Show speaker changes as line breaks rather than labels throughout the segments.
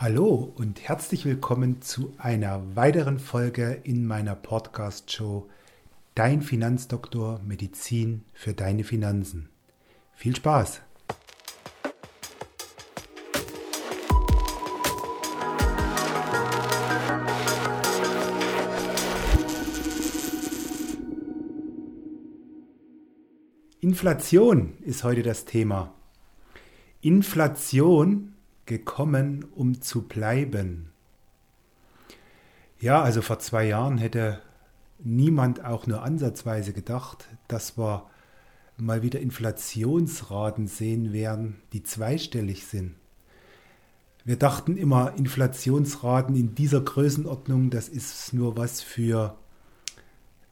Hallo und herzlich willkommen zu einer weiteren Folge in meiner Podcast-Show Dein Finanzdoktor Medizin für deine Finanzen. Viel Spaß! Inflation ist heute das Thema. Inflation gekommen, um zu bleiben. Ja, also vor zwei Jahren hätte niemand auch nur ansatzweise gedacht, dass wir mal wieder Inflationsraten sehen werden, die zweistellig sind. Wir dachten immer, Inflationsraten in dieser Größenordnung, das ist nur was für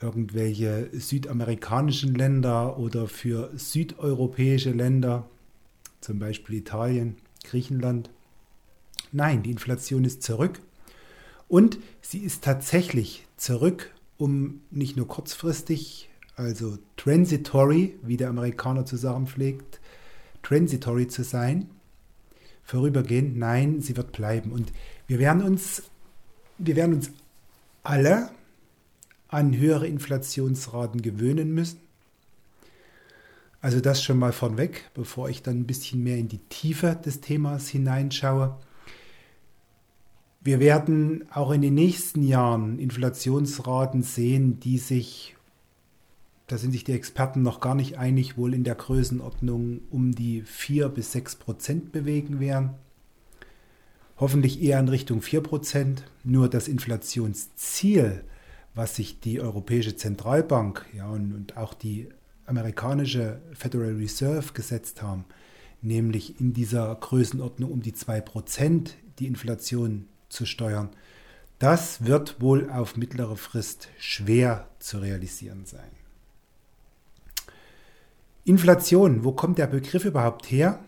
irgendwelche südamerikanischen Länder oder für südeuropäische Länder, zum Beispiel Italien. Griechenland. Nein, die Inflation ist zurück. Und sie ist tatsächlich zurück, um nicht nur kurzfristig, also transitory, wie der Amerikaner zu sagen pflegt, transitory zu sein, vorübergehend. Nein, sie wird bleiben. Und wir werden uns, wir werden uns alle an höhere Inflationsraten gewöhnen müssen. Also das schon mal vorweg, bevor ich dann ein bisschen mehr in die Tiefe des Themas hineinschaue. Wir werden auch in den nächsten Jahren Inflationsraten sehen, die sich, da sind sich die Experten noch gar nicht einig, wohl in der Größenordnung um die 4 bis 6 Prozent bewegen werden. Hoffentlich eher in Richtung 4 Prozent. Nur das Inflationsziel, was sich die Europäische Zentralbank ja, und, und auch die amerikanische Federal Reserve gesetzt haben, nämlich in dieser Größenordnung um die 2% die Inflation zu steuern, das wird wohl auf mittlere Frist schwer zu realisieren sein. Inflation, wo kommt der Begriff überhaupt her?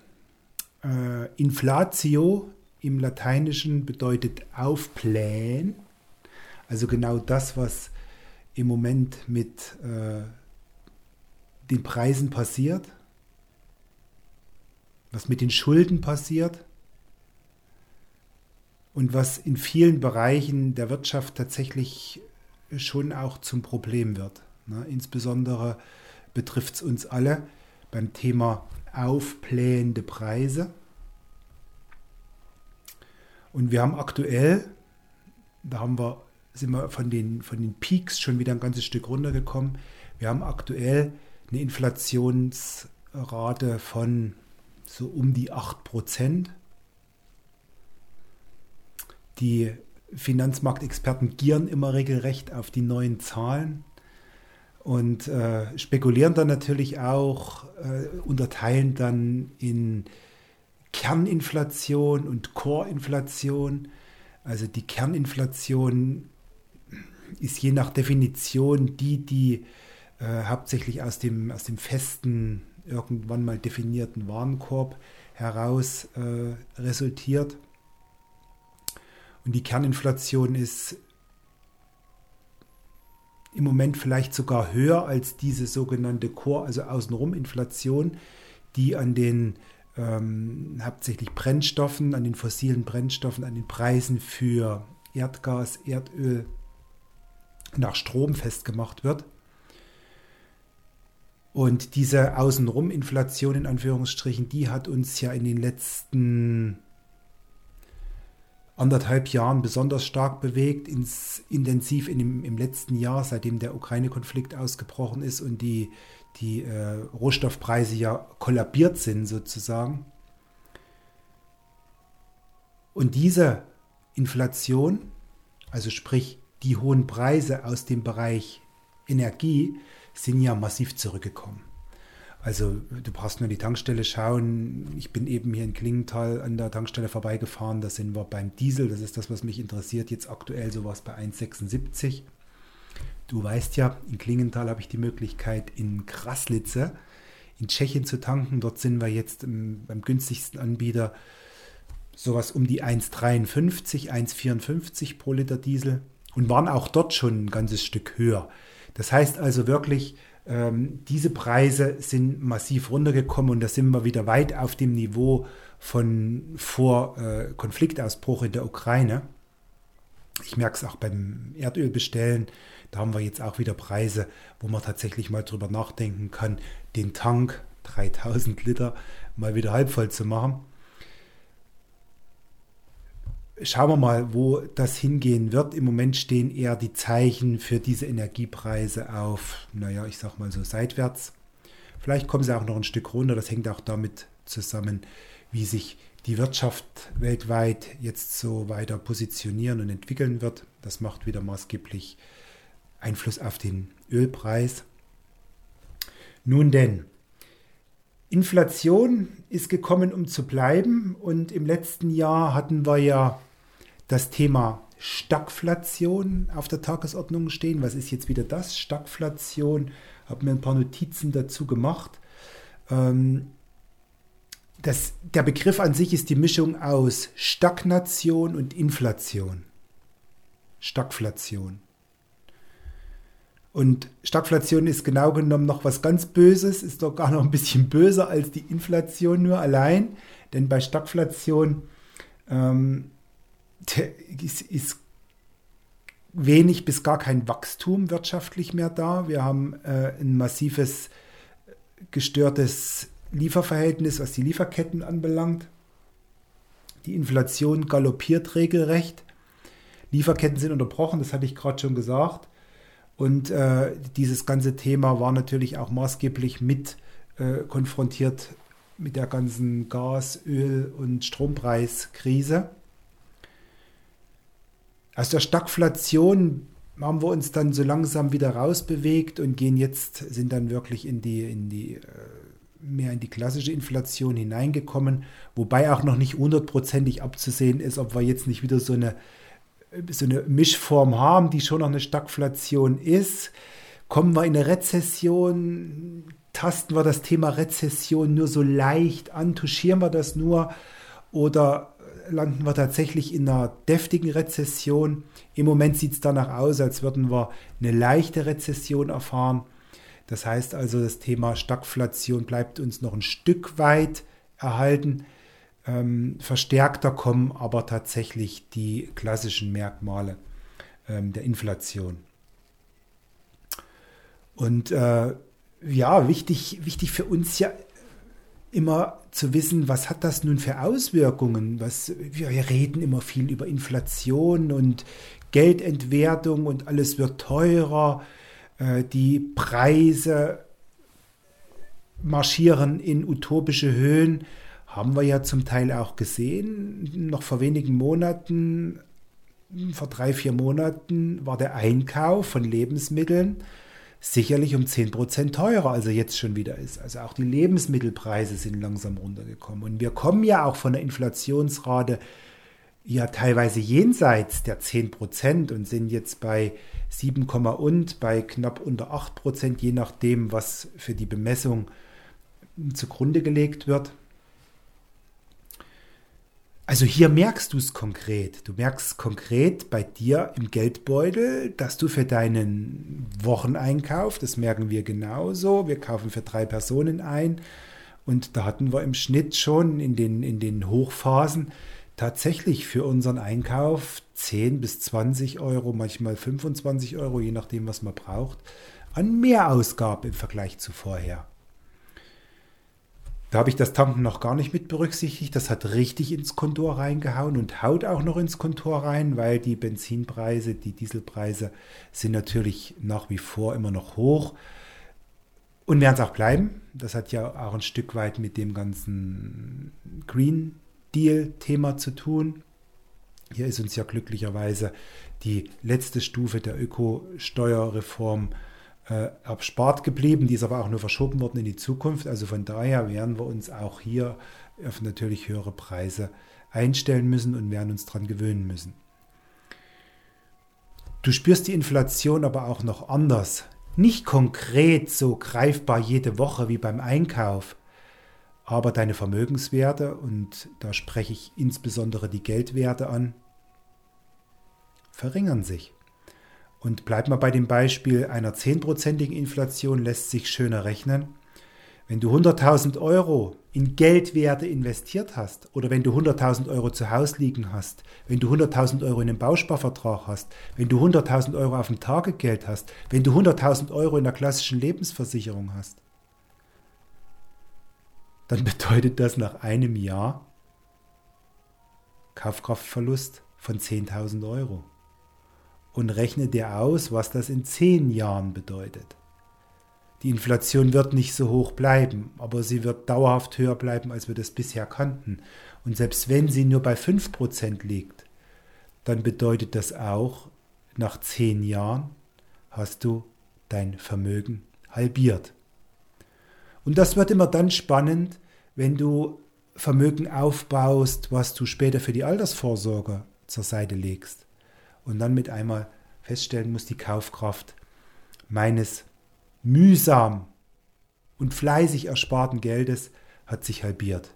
Äh, Inflatio im Lateinischen bedeutet aufblähen, also genau das, was im Moment mit äh, den Preisen passiert, was mit den Schulden passiert und was in vielen Bereichen der Wirtschaft tatsächlich schon auch zum Problem wird. Ne? Insbesondere betrifft es uns alle beim Thema aufblähende Preise. Und wir haben aktuell, da haben wir, sind wir von den, von den Peaks schon wieder ein ganzes Stück runtergekommen. Wir haben aktuell eine Inflationsrate von so um die 8%. Die Finanzmarktexperten gieren immer regelrecht auf die neuen Zahlen und äh, spekulieren dann natürlich auch, äh, unterteilen dann in Kerninflation und Core-Inflation. Also die Kerninflation ist je nach Definition die, die äh, hauptsächlich aus dem, aus dem festen, irgendwann mal definierten Warenkorb heraus äh, resultiert. Und die Kerninflation ist im Moment vielleicht sogar höher als diese sogenannte Core, also Außenrum-Inflation, die an den ähm, hauptsächlich Brennstoffen, an den fossilen Brennstoffen, an den Preisen für Erdgas, Erdöl nach Strom festgemacht wird. Und diese Außenrum-Inflation in Anführungsstrichen, die hat uns ja in den letzten anderthalb Jahren besonders stark bewegt, ins, intensiv in dem, im letzten Jahr, seitdem der Ukraine-Konflikt ausgebrochen ist und die, die äh, Rohstoffpreise ja kollabiert sind sozusagen. Und diese Inflation, also sprich die hohen Preise aus dem Bereich Energie, sind ja massiv zurückgekommen. Also du brauchst nur die Tankstelle schauen. Ich bin eben hier in Klingenthal an der Tankstelle vorbeigefahren. Da sind wir beim Diesel. Das ist das, was mich interessiert. Jetzt aktuell sowas bei 1,76. Du weißt ja, in Klingenthal habe ich die Möglichkeit, in Kraslitze in Tschechien zu tanken. Dort sind wir jetzt im, beim günstigsten Anbieter sowas um die 1,53, 1,54 pro Liter Diesel und waren auch dort schon ein ganzes Stück höher. Das heißt also wirklich, Ähm, diese Preise sind massiv runtergekommen und da sind wir wieder weit auf dem Niveau von vor äh, Konfliktausbruch in der Ukraine. Ich merke es auch beim Erdölbestellen. Da haben wir jetzt auch wieder Preise, wo man tatsächlich mal drüber nachdenken kann, den Tank 3000 Liter mal wieder halb voll zu machen. Schauen wir mal, wo das hingehen wird. Im Moment stehen eher die Zeichen für diese Energiepreise auf, naja, ich sag mal so seitwärts. Vielleicht kommen sie auch noch ein Stück runter. Das hängt auch damit zusammen, wie sich die Wirtschaft weltweit jetzt so weiter positionieren und entwickeln wird. Das macht wieder maßgeblich Einfluss auf den Ölpreis. Nun denn, Inflation ist gekommen, um zu bleiben. Und im letzten Jahr hatten wir ja das Thema Stagflation auf der Tagesordnung stehen. Was ist jetzt wieder das? Stagflation. Habe mir ein paar Notizen dazu gemacht. Ähm, das, der Begriff an sich ist die Mischung aus Stagnation und Inflation. Stagflation. Und Stagflation ist genau genommen noch was ganz Böses, ist doch gar noch ein bisschen böser als die Inflation nur allein. Denn bei Stagflation ähm, ist, ist, wenig bis gar kein Wachstum wirtschaftlich mehr da. Wir haben äh, ein massives gestörtes Lieferverhältnis, was die Lieferketten anbelangt. Die Inflation galoppiert regelrecht. Lieferketten sind unterbrochen, das hatte ich gerade schon gesagt. Und äh, dieses ganze Thema war natürlich auch maßgeblich mit äh, konfrontiert mit der ganzen Gas-, Öl- und Strompreiskrise. Aus der Stagflation haben wir uns dann so langsam wieder rausbewegt und gehen jetzt, sind dann wirklich in die, in die äh, mehr in die klassische Inflation hineingekommen, wobei auch noch nicht hundertprozentig abzusehen ist, ob wir jetzt nicht wieder so eine so eine Mischform haben, die schon noch eine Stagflation ist. Kommen wir in eine Rezession, tasten wir das Thema Rezession nur so leicht an, touchieren wir das nur oder landen wir tatsächlich in einer deftigen Rezession. Im Moment sieht es danach aus, als würden wir eine leichte Rezession erfahren. Das heißt also, das Thema Stagflation bleibt uns noch ein Stück weit erhalten. Ähm, verstärkter kommen aber tatsächlich die klassischen Merkmale ähm, der Inflation. Und äh, ja, wichtig, wichtig für uns ja immer zu wissen, was hat das nun für Auswirkungen? Was, wir reden immer viel über Inflation und Geldentwertung und alles wird teurer. Äh, die Preise marschieren in utopische Höhen haben wir ja zum Teil auch gesehen. Noch vor wenigen Monaten, vor drei, vier Monaten, war der Einkauf von Lebensmitteln sicherlich um 10% teurer, als er jetzt schon wieder ist. Also auch die Lebensmittelpreise sind langsam runtergekommen. Und wir kommen ja auch von der Inflationsrate ja teilweise jenseits der 10% und sind jetzt bei 7, und bei knapp unter 8%, je nachdem, was für die Bemessung zugrunde gelegt wird. Also hier merkst du es konkret. Du merkst konkret bei dir im Geldbeutel, dass du für deinen Wocheneinkauf, das merken wir genauso, wir kaufen für drei Personen ein und da hatten wir im Schnitt schon in den, in den Hochphasen tatsächlich für unseren Einkauf 10 bis 20 Euro, manchmal 25 Euro, je nachdem, was man braucht, an Mehrausgabe im Vergleich zu vorher. Da habe ich das Tanken noch gar nicht mit berücksichtigt. Das hat richtig ins Kontor reingehauen und haut auch noch ins Kontor rein, weil die Benzinpreise, die Dieselpreise sind natürlich nach wie vor immer noch hoch und werden es auch bleiben. Das hat ja auch ein Stück weit mit dem ganzen Green Deal-Thema zu tun. Hier ist uns ja glücklicherweise die letzte Stufe der Ökosteuerreform äh, erspart geblieben. Die ist aber auch nur verschoben worden in die Zukunft. Also von daher werden wir uns auch hier auf natürlich höhere Preise einstellen müssen und werden uns daran gewöhnen müssen. Du spürst die Inflation aber auch noch anders. Nicht konkret so greifbar jede Woche wie beim Einkauf, aber deine Vermögenswerte, und da spreche ich insbesondere die Geldwerte an, verringern sich. Und bleibt mal bei dem Beispiel einer 10%igen Inflation, lässt sich schöner rechnen. Wenn du 100.000 Euro in Geldwerte investiert hast oder wenn du 100.000 Euro zu Hause liegen hast, wenn du 100.000 Euro in einem Bausparvertrag hast, wenn du 100.000 Euro auf dem Tagegeld hast, wenn du 100.000 Euro in der klassischen Lebensversicherung hast, dann bedeutet das nach einem Jahr Kaufkraftverlust von 10.000 Euro. Und rechne dir aus, was das in 10 Jahren bedeutet. Die Inflation wird nicht so hoch bleiben, aber sie wird dauerhaft höher bleiben, als wir das bisher kannten. Und selbst wenn sie nur bei 5% liegt, dann bedeutet das auch, nach 10 Jahren hast du dein Vermögen halbiert. Und das wird immer dann spannend, wenn du Vermögen aufbaust, was du später für die Altersvorsorge zur Seite legst. Und dann mit einmal feststellen musst, die Kaufkraft meines mühsam und fleißig ersparten Geldes hat sich halbiert.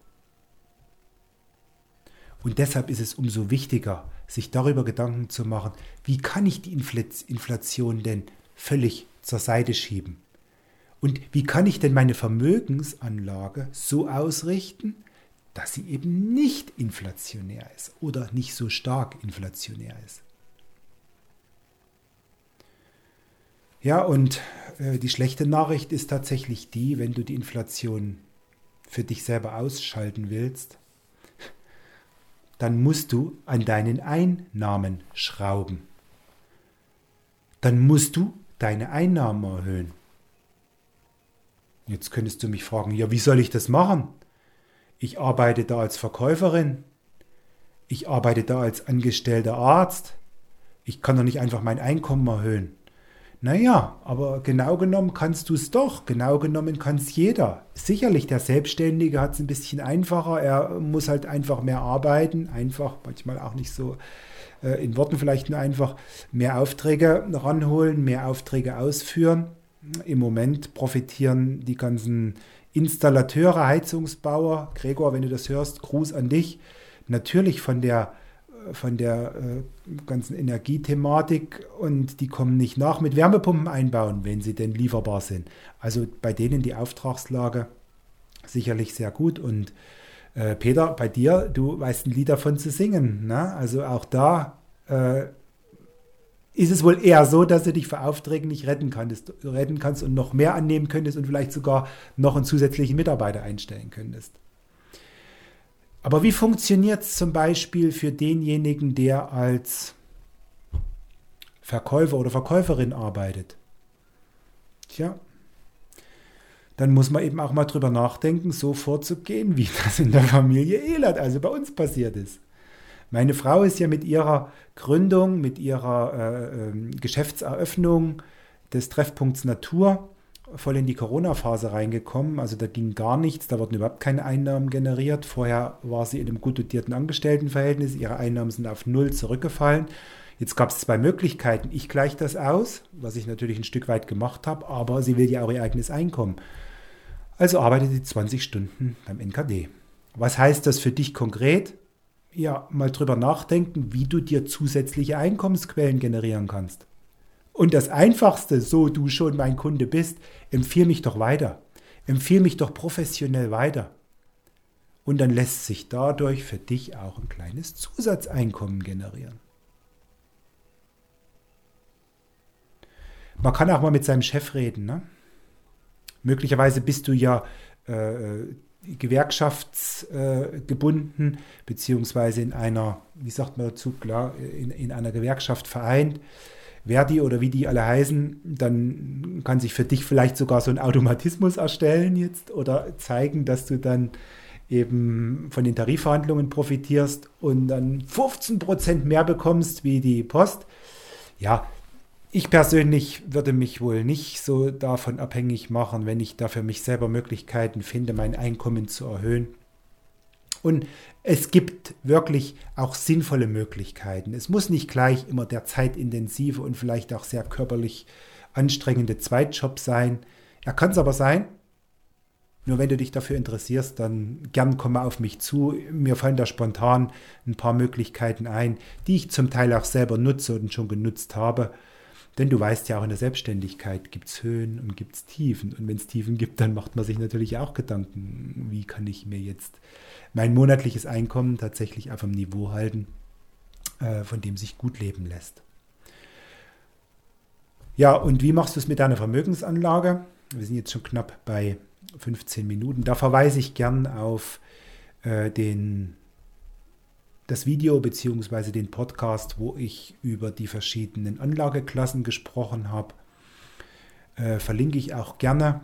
Und deshalb ist es umso wichtiger, sich darüber Gedanken zu machen, wie kann ich die Inflation denn völlig zur Seite schieben? Und wie kann ich denn meine Vermögensanlage so ausrichten, dass sie eben nicht inflationär ist oder nicht so stark inflationär ist? Ja, und äh, die schlechte Nachricht ist tatsächlich die, wenn du die Inflation für dich selber ausschalten willst, dann musst du an deinen Einnahmen schrauben. Dann musst du deine Einnahmen erhöhen. Jetzt könntest du mich fragen, ja, wie soll ich das machen? Ich arbeite da als Verkäuferin. Ich arbeite da als angestellter Arzt. Ich kann doch nicht einfach mein Einkommen erhöhen. Naja, aber genau genommen kannst du es doch. Genau genommen kann es jeder. Sicherlich, der Selbstständige hat es ein bisschen einfacher. Er muss halt einfach mehr arbeiten. Einfach, manchmal auch nicht so äh, in Worten vielleicht nur einfach mehr Aufträge ranholen, mehr Aufträge ausführen. Im Moment profitieren die ganzen Installateure, Heizungsbauer. Gregor, wenn du das hörst, Gruß an dich. Natürlich von der von der äh, ganzen Energiethematik und die kommen nicht nach mit Wärmepumpen einbauen, wenn sie denn lieferbar sind. Also bei denen die Auftragslage sicherlich sehr gut und äh, Peter, bei dir, du weißt ein Lied davon zu singen. Ne? Also auch da äh, ist es wohl eher so, dass du dich für Aufträge nicht retten kannst, retten kannst und noch mehr annehmen könntest und vielleicht sogar noch einen zusätzlichen Mitarbeiter einstellen könntest. Aber wie funktioniert es zum Beispiel für denjenigen, der als Verkäufer oder Verkäuferin arbeitet? Tja, dann muss man eben auch mal drüber nachdenken, so vorzugehen, wie das in der Familie Ehlert, also bei uns passiert ist. Meine Frau ist ja mit ihrer Gründung, mit ihrer äh, äh, Geschäftseröffnung des Treffpunkts Natur voll in die Corona-Phase reingekommen. Also da ging gar nichts, da wurden überhaupt keine Einnahmen generiert. Vorher war sie in einem gut dotierten Angestelltenverhältnis, ihre Einnahmen sind auf Null zurückgefallen. Jetzt gab es zwei Möglichkeiten. Ich gleiche das aus, was ich natürlich ein Stück weit gemacht habe, aber sie will ja auch ihr eigenes Einkommen. Also arbeitet sie 20 Stunden beim NKD. Was heißt das für dich konkret? Ja, mal drüber nachdenken, wie du dir zusätzliche Einkommensquellen generieren kannst. Und das Einfachste, so du schon mein Kunde bist, empfehle mich doch weiter. Empfehle mich doch professionell weiter. Und dann lässt sich dadurch für dich auch ein kleines Zusatzeinkommen generieren. Man kann auch mal mit seinem Chef reden. Ne? Möglicherweise bist du ja äh, gewerkschaftsgebunden, äh, beziehungsweise in einer, wie sagt man dazu, klar, in, in einer Gewerkschaft vereint. Verdi oder wie die alle heißen, dann kann sich für dich vielleicht sogar so ein Automatismus erstellen jetzt oder zeigen, dass du dann eben von den Tarifverhandlungen profitierst und dann 15 Prozent mehr bekommst wie die Post. Ja, ich persönlich würde mich wohl nicht so davon abhängig machen, wenn ich da für mich selber Möglichkeiten finde, mein Einkommen zu erhöhen. Und es gibt wirklich auch sinnvolle Möglichkeiten. Es muss nicht gleich immer der zeitintensive und vielleicht auch sehr körperlich anstrengende Zweitjob sein. Er kann es aber sein. Nur wenn du dich dafür interessierst, dann gern komme auf mich zu. Mir fallen da spontan ein paar Möglichkeiten ein, die ich zum Teil auch selber nutze und schon genutzt habe. Denn du weißt ja auch in der Selbstständigkeit gibt es Höhen und gibt es Tiefen. Und wenn es Tiefen gibt, dann macht man sich natürlich auch Gedanken, wie kann ich mir jetzt mein monatliches Einkommen tatsächlich auf einem Niveau halten, äh, von dem sich gut leben lässt. Ja, und wie machst du es mit deiner Vermögensanlage? Wir sind jetzt schon knapp bei 15 Minuten. Da verweise ich gern auf äh, den das Video bzw. den Podcast, wo ich über die verschiedenen Anlageklassen gesprochen habe. Äh, verlinke ich auch gerne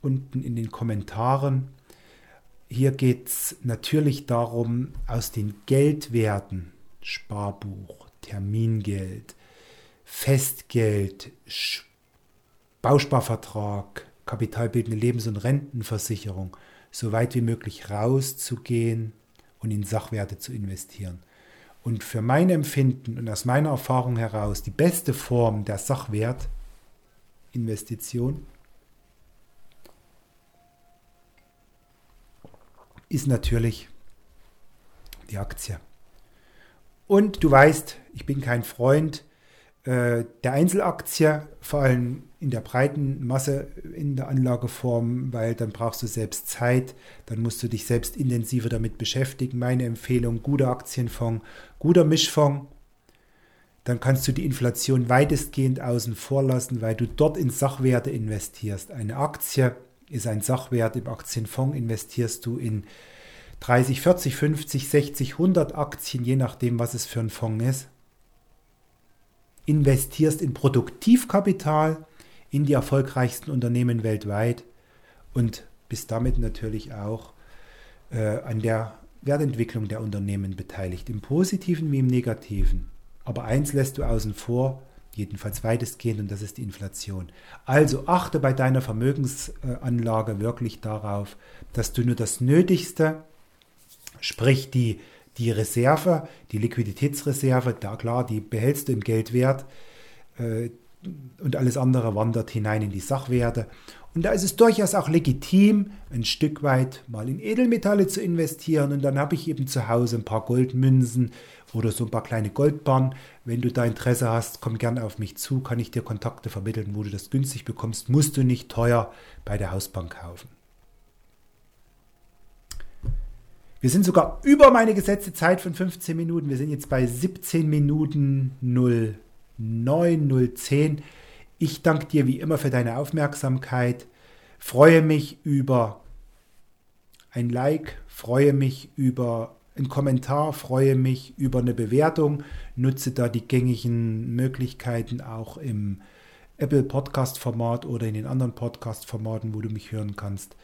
unten in den Kommentaren. Hier geht es natürlich darum, aus den Geldwerten, Sparbuch, Termingeld, Festgeld, Bausparvertrag, kapitalbildende Lebens- und Rentenversicherung, so weit wie möglich rauszugehen und in Sachwerte zu investieren. Und für mein Empfinden und aus meiner Erfahrung heraus die beste Form der Sachwertinvestition ist natürlich die Aktie. Und du weißt, ich bin kein Freund äh, der Einzelaktie, vor allem in der breiten Masse in der Anlageform, weil dann brauchst du selbst Zeit, dann musst du dich selbst intensiver damit beschäftigen. Meine Empfehlung, guter Aktienfonds, guter Mischfonds. Dann kannst du die Inflation weitestgehend außen vor lassen, weil du dort in Sachwerte investierst. Eine Aktie ist ein Sachwert, im Aktienfonds investierst du in 30, 40, 50, 60, 100 Aktien, je nachdem, was es für ein Fonds ist investierst in Produktivkapital in die erfolgreichsten Unternehmen weltweit und bist damit natürlich auch äh, an der Wertentwicklung der Unternehmen beteiligt, im positiven wie im negativen. Aber eins lässt du außen vor, jedenfalls weitestgehend, und das ist die Inflation. Also achte bei deiner Vermögensanlage wirklich darauf, dass du nur das Nötigste, sprich die die Reserve, die Liquiditätsreserve, da klar, die behältst du im Geldwert äh, und alles andere wandert hinein in die Sachwerte. Und da ist es durchaus auch legitim, ein Stück weit mal in Edelmetalle zu investieren. Und dann habe ich eben zu Hause ein paar Goldmünzen oder so ein paar kleine Goldbarren. Wenn du da Interesse hast, komm gerne auf mich zu, kann ich dir Kontakte vermitteln, wo du das günstig bekommst. Musst du nicht teuer bei der Hausbank kaufen. Wir sind sogar über meine gesetzte Zeit von 15 Minuten. Wir sind jetzt bei 17 Minuten 09, 010. Ich danke dir wie immer für deine Aufmerksamkeit. Freue mich über ein Like, freue mich über einen Kommentar, freue mich über eine Bewertung. Nutze da die gängigen Möglichkeiten auch im Apple Podcast Format oder in den anderen Podcast Formaten, wo du mich hören kannst.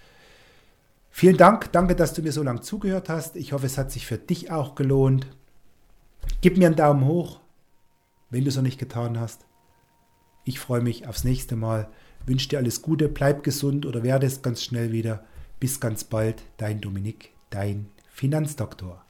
Vielen Dank, danke, dass du mir so lange zugehört hast. Ich hoffe, es hat sich für dich auch gelohnt. Gib mir einen Daumen hoch, wenn du es noch nicht getan hast. Ich freue mich aufs nächste Mal. Wünsche dir alles Gute, bleib gesund oder werde es ganz schnell wieder. Bis ganz bald, dein Dominik, dein Finanzdoktor.